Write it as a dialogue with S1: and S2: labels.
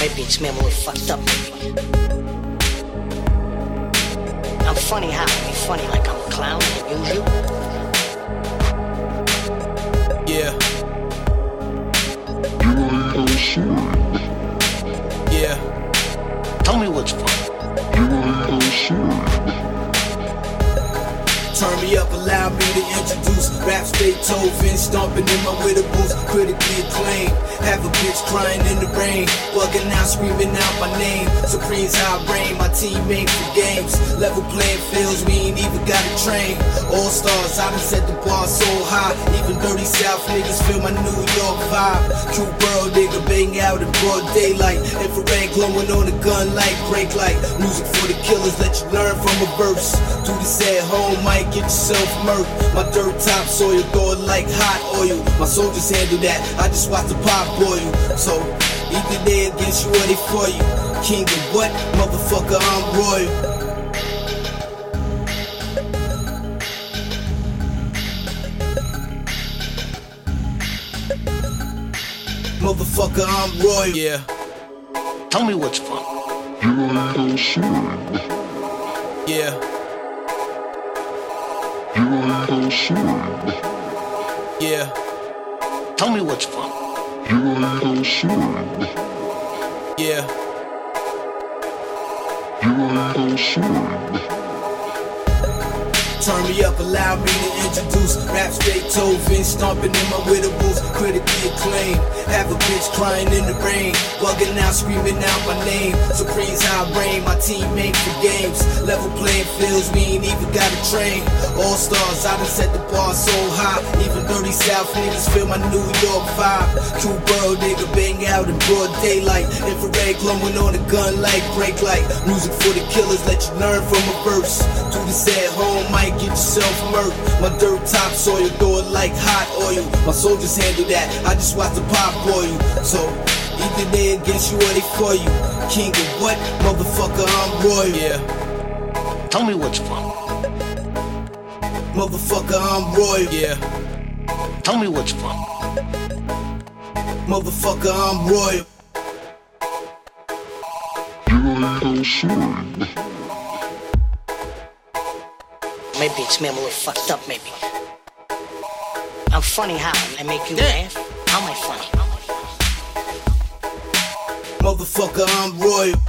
S1: Maybe it's me, I'm fucked up. I'm funny how? I be funny like I'm a clown and amuse you?
S2: Yeah. Yeah.
S1: Tell me what's funny.
S2: Turn me up, allow me to introduce rap Raps Beethoven, stomping in my widow boots, critically acclaimed. Have a bitch crying in the rain, bugging out, screaming out my name. Supreme's I reign, my team made for games. Level playing fields, we ain't even got a train. All stars, I done set the bar so high. Even dirty South niggas feel my New York vibe. True world nigga, bang out in broad daylight. Infrared glowing on the gun like brake light. Music for the killers, let you learn from a verse. Do this at home, might get yourself murked. My dirt top soil, throw it like hot oil. My soldiers handle that, I just watch the pot boil. So, either they against you or they for you. King of what? Motherfucker, I'm royal. Motherfucker, I'm royal. Yeah.
S1: Tell me what's funny.
S2: Yeah. You wanna shoot Yeah.
S1: Tell me what's funny.
S2: Yeah. Turn me up, allow me to introduce Rap Raps Beethoven, stomping in my boots, critically acclaimed. Have a bitch crying in the rain, bugging out, screaming out my name. Supreme's I reign, my team made for games. Level playing fields, we ain't even got a train. All stars, I done set the bar so high. Even dirty South niggas feel my New York vibe. True world nigga, bang out in broad daylight. Infrared glowing on the gun like brake light. Music for the killers, let you learn from a verse. Do this at home, might get yourself murked. My dirt top soil, throw it like hot oil. My soldiers handle that, I just watch the pop boil. So, either they against you or they for you. King of what? Motherfucker, I'm royal. Yeah.
S1: Tell me what's funny.
S2: Motherfucker, I'm royal. Yeah.
S1: Tell me what's funny.
S2: Motherfucker, I'm royal.
S1: Maybe it's me, I'm a little fucked up, maybe. I'm funny how? I make you laugh? How am I funny?
S2: Motherfucker, I'm royal.